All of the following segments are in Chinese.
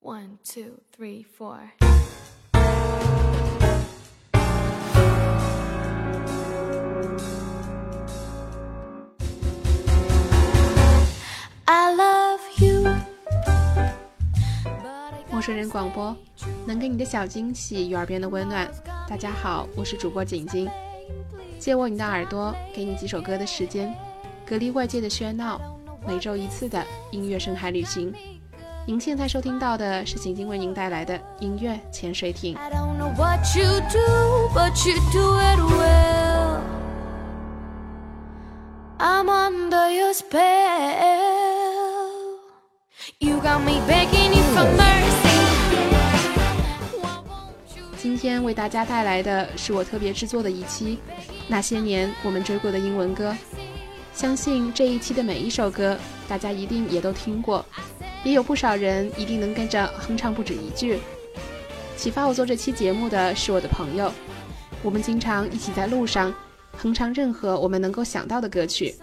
One, two, three, four. I love you. 陌生人广播，能给你的小惊喜与耳边的温暖。大家好，我是主播景晶，借我你的耳朵，给你几首歌的时间，隔离外界的喧闹，每周一次的音乐深海旅行。您现在收听到的是晶晶为您带来的音乐潜水艇。今天为大家带来的是我特别制作的一期，那些年我们追过的英文歌。相信这一期的每一首歌，大家一定也都听过。也有不少人一定能跟着哼唱不止一句。启发我做这期节目的是我的朋友，我们经常一起在路上哼唱任何我们能够想到的歌曲，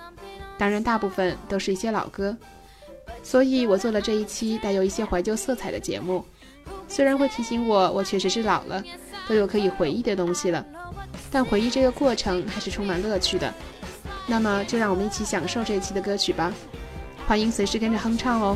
当然大部分都是一些老歌。所以我做了这一期带有一些怀旧色彩的节目。虽然会提醒我，我确实是老了，都有可以回忆的东西了，但回忆这个过程还是充满乐趣的。那么，就让我们一起享受这一期的歌曲吧。欢迎随时跟着哼唱哦。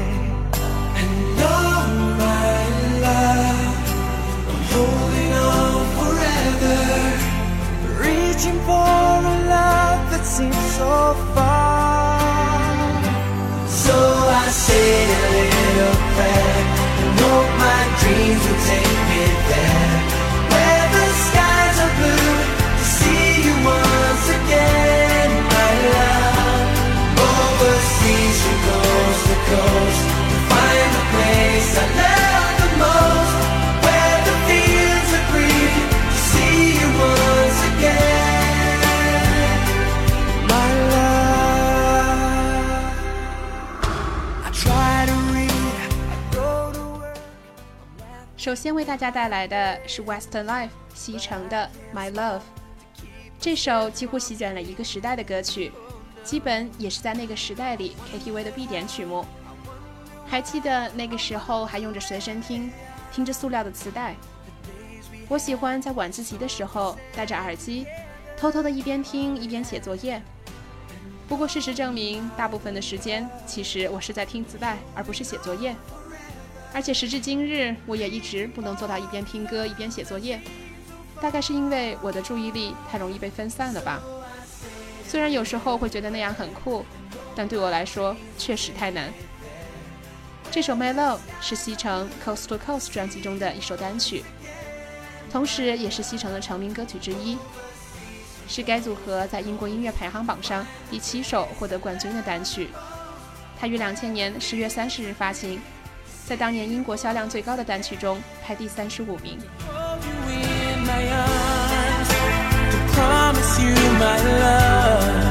Holding on forever, reaching for a love that seems so far. So I say a little prayer and hope my dreams will take me there, 首先为大家带来的是 Western Life 西城的《My Love》，这首几乎席卷了一个时代的歌曲，基本也是在那个时代里 KTV 的必点曲目。还记得那个时候还用着随身听，听着塑料的磁带。我喜欢在晚自习的时候戴着耳机，偷偷的一边听一边写作业。不过事实证明，大部分的时间其实我是在听磁带，而不是写作业。而且时至今日，我也一直不能做到一边听歌一边写作业，大概是因为我的注意力太容易被分散了吧。虽然有时候会觉得那样很酷，但对我来说确实太难。这首《My Love》是西城《Coast to Coast》专辑中的一首单曲，同时也是西城的成名歌曲之一，是该组合在英国音乐排行榜上第七首获得冠军的单曲。它于两千年十月三十日发行，在当年英国销量最高的单曲中排第三十五名。Reaching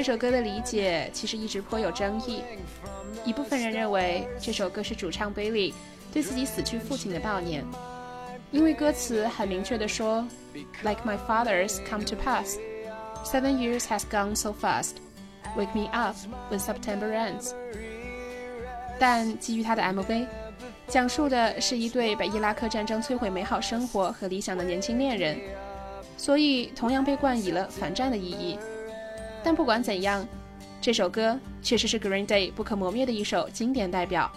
这首歌的理解其实一直颇有争议。一部分人认为这首歌是主唱 Billy 对自己死去父亲的悼念，因为歌词很明确地说，Like my father's come to pass, seven years has gone so fast. Wake me up when September ends. 但基于他的 MV，讲述的是一对被伊拉克战争摧毁美好生活和理想的年轻恋人，所以同样被冠以了反战的意义。但不管怎样，这首歌确实是 Green Day 不可磨灭的一首经典代表。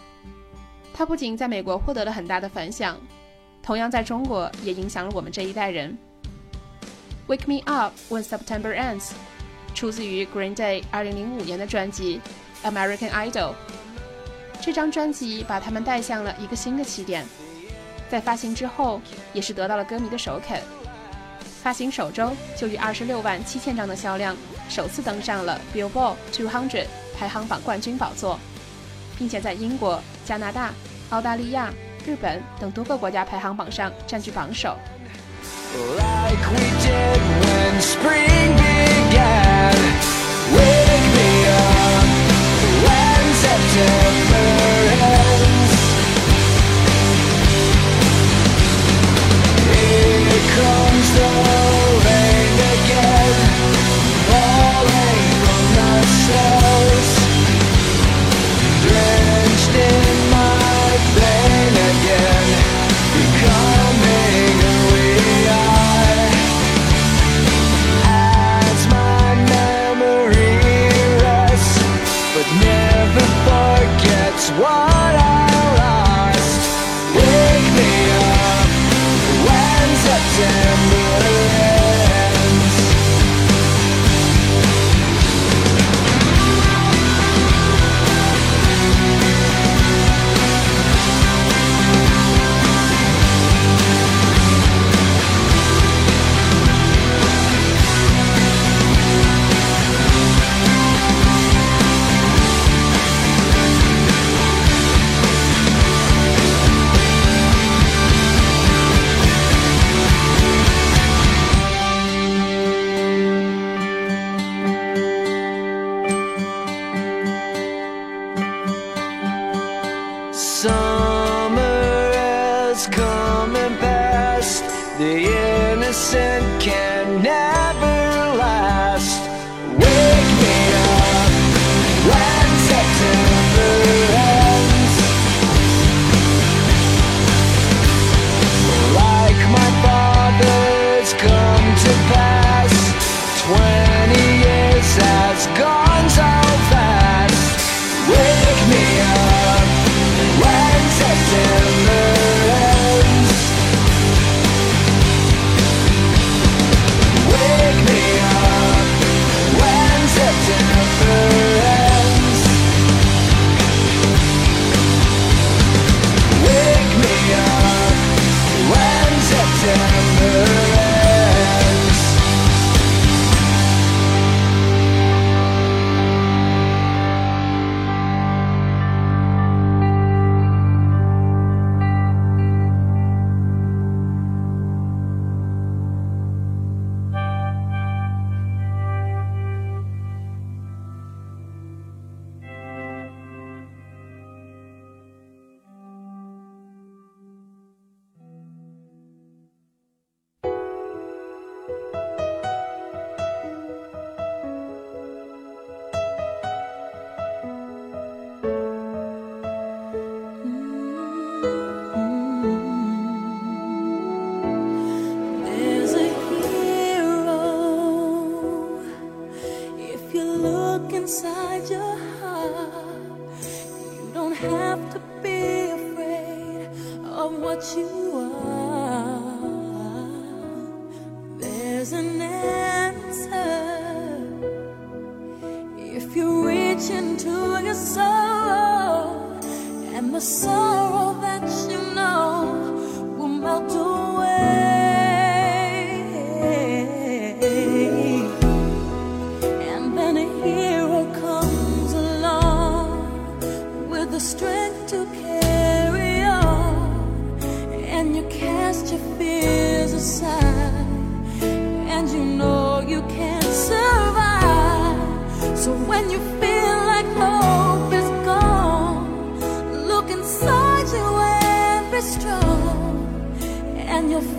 它不仅在美国获得了很大的反响，同样在中国也影响了我们这一代人。Wake Me Up When September Ends 出自于 Green Day 2005年的专辑《American Idol》。这张专辑把他们带向了一个新的起点，在发行之后，也是得到了歌迷的首肯。发行首周就以二十六万七千张的销量，首次登上了 Billboard 200排行榜冠军宝座，并且在英国、加拿大、澳大利亚、日本等多个国家排行榜上占据榜首。Like we did when spring began.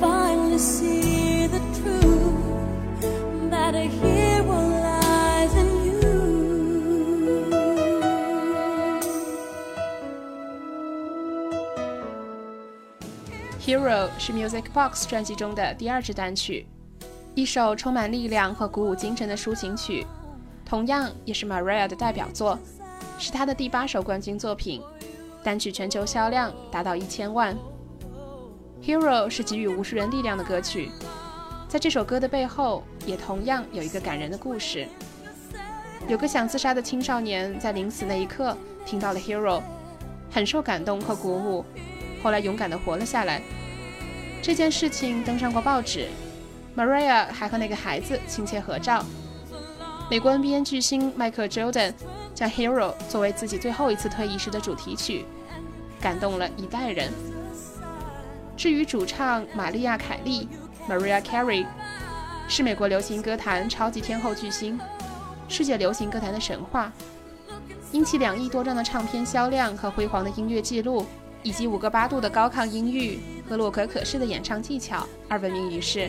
Finally see the truth that a hero lies in you. Hero 是 Music Box 专辑中的第二支单曲，一首充满力量和鼓舞精神的抒情曲，同样也是 Maria 的代表作，是她的第八首冠军作品，单曲全球销量达到一千万。Hero 是给予无数人力量的歌曲，在这首歌的背后，也同样有一个感人的故事。有个想自杀的青少年在临死那一刻听到了 Hero，很受感动和鼓舞，后来勇敢地活了下来。这件事情登上过报纸，Maria 还和那个孩子亲切合照。美国 NBA 巨星迈克尔· Jordan 将《Hero》作为自己最后一次退役时的主题曲，感动了一代人。至于主唱玛利亚·凯莉 （Maria Carey），是美国流行歌坛超级天后巨星，世界流行歌坛的神话。因其两亿多张的唱片销量和辉煌的音乐记录，以及五个八度的高亢音域和洛可可式的演唱技巧而闻名于世。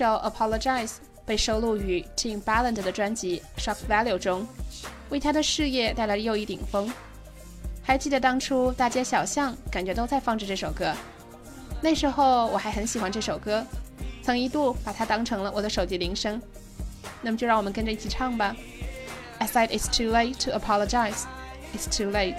首《Apologize》被收录于 Tim Balland 的专辑《Shock Value》中，为他的事业带来了又一顶峰。还记得当初大街小巷感觉都在放着这首歌，那时候我还很喜欢这首歌，曾一度把它当成了我的手机铃声。那么就让我们跟着一起唱吧。I said it's too late to apologize. It's too late.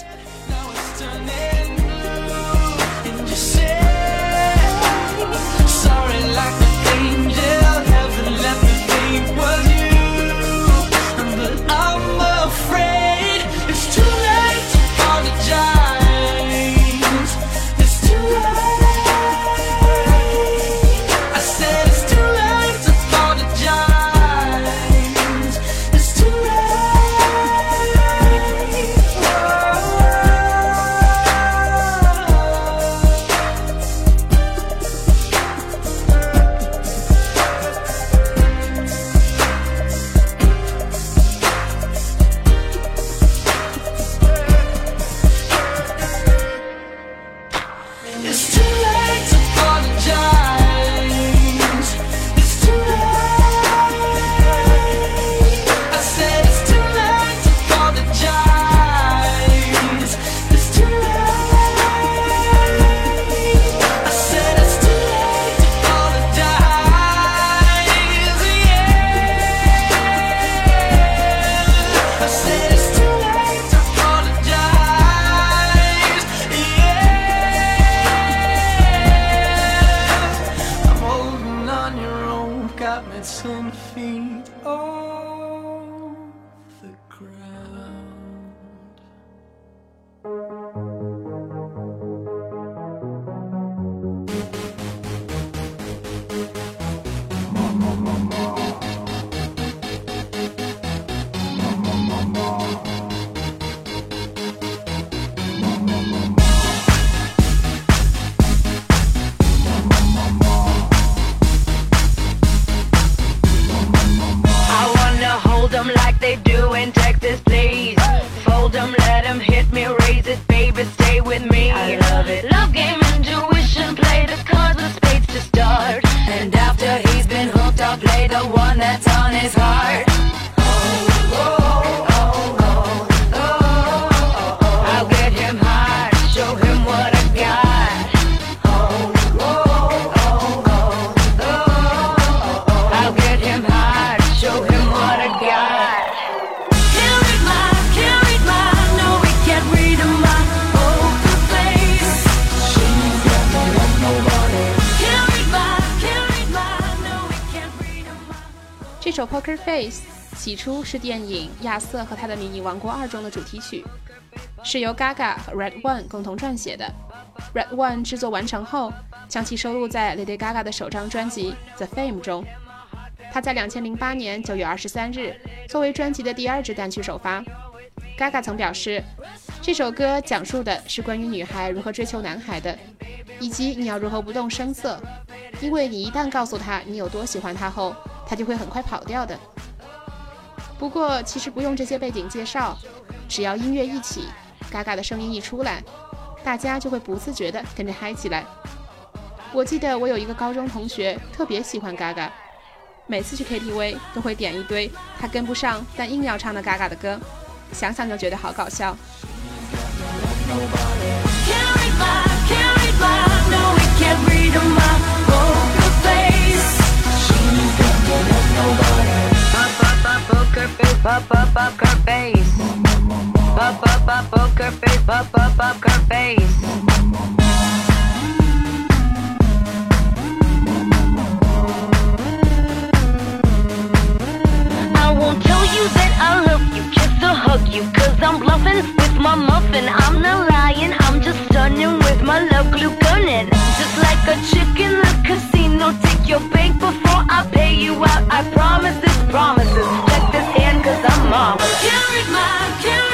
起初是电影《亚瑟和他的迷你王国二》中的主题曲，是由 Gaga 和 Red One 共同撰写的。Red One 制作完成后，将其收录在 Lady Gaga 的首张专辑《The Fame》中。他在2008年9月23日作为专辑的第二支单曲首发。Gaga 曾表示，这首歌讲述的是关于女孩如何追求男孩的，以及你要如何不动声色，因为你一旦告诉他你有多喜欢他后，他就会很快跑掉的。不过，其实不用这些背景介绍，只要音乐一起，Gaga 的声音一出来，大家就会不自觉地跟着嗨起来。我记得我有一个高中同学特别喜欢 Gaga，每次去 KTV 都会点一堆他跟不上但硬要唱的 Gaga 的歌，想想就觉得好搞笑。Face, her her face. I won't tell you that I love you, kiss or hug you, cause I'm bluffing with my muffin. I'm not lying, I'm just stunning with my love glue gunning. Just like a chick in the casino, take your before I pay you out. I promise this promises mama. Carried my, carried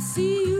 see you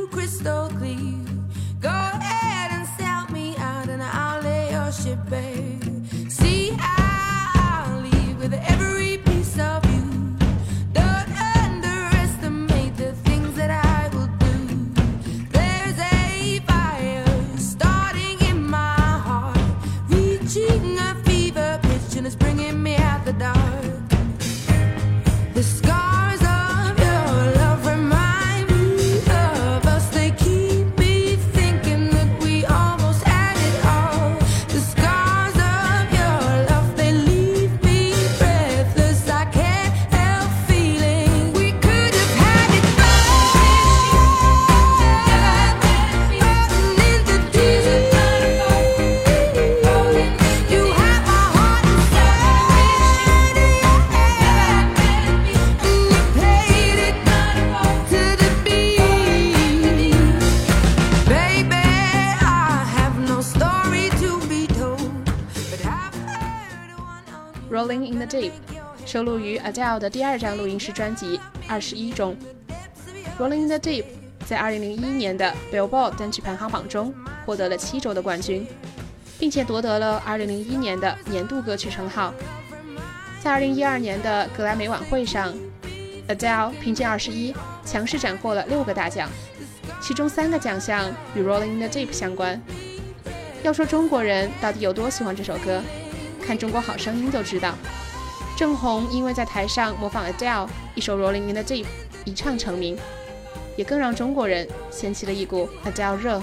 Deep 收录于 Adele 的第二张录音室专辑《二十一》中。Rolling in the Deep 在2001年的 Billboard 单曲排行榜中获得了七周的冠军，并且夺得了2001年的年度歌曲称号。在2012年的格莱美晚会上，Adele 凭借《二十一》强势斩获了六个大奖，其中三个奖项与 Rolling in the Deep 相关。要说中国人到底有多喜欢这首歌，看《中国好声音》就知道。郑红因为在台上模仿 Adele 一首《罗琳琳的 Jeep》一唱成名，也更让中国人掀起了一股 Adele 热。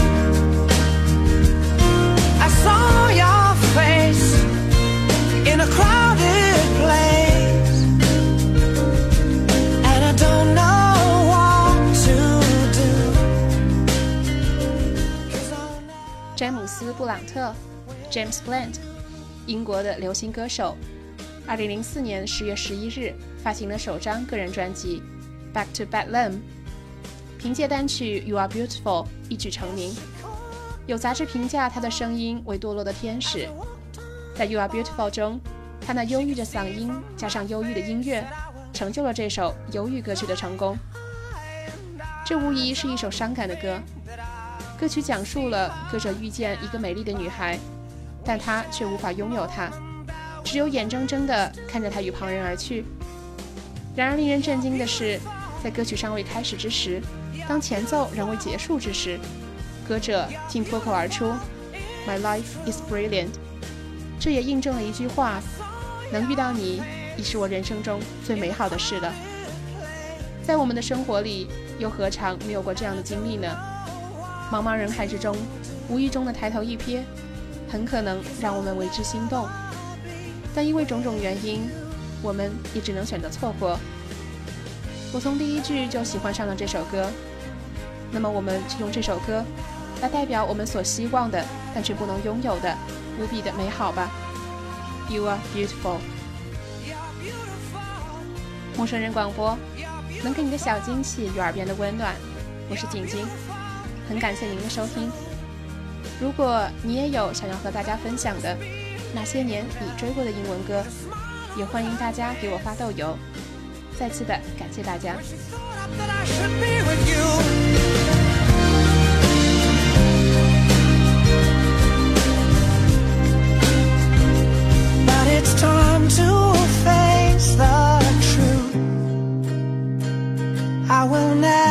布朗特 （James Blunt），英国的流行歌手。2004年10月11日发行了首张个人专辑《Back to Bedlam》，凭借单曲《You Are Beautiful》一举成名。有杂志评价他的声音为堕落的天使。在《You Are Beautiful》中，他那忧郁的嗓音加上忧郁的音乐，成就了这首忧郁歌曲的成功。这无疑是一首伤感的歌。歌曲讲述了歌者遇见一个美丽的女孩，但他却无法拥有她，只有眼睁睁地看着她与旁人而去。然而，令人震惊的是，在歌曲尚未开始之时，当前奏仍未结束之时，歌者竟脱口而出：“My life is brilliant。”这也印证了一句话：“能遇到你，已是我人生中最美好的事了。”在我们的生活里，又何尝没有过这样的经历呢？茫茫人海之中，无意中的抬头一瞥，很可能让我们为之心动。但因为种种原因，我们也只能选择错过。我从第一句就喜欢上了这首歌，那么我们就用这首歌来代表我们所希望的，但却不能拥有的无比的美好吧。You are beautiful。陌生人广播，能给你的小惊喜与耳边的温暖。我是景晶。很感谢您的收听。如果你也有想要和大家分享的那些年你追过的英文歌，也欢迎大家给我发豆油。再次的感谢大家。陌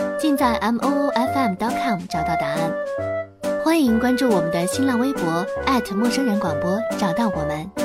尽在 m o o f m. dot com 找到答案。欢迎关注我们的新浪微博陌生人广播，找到我们。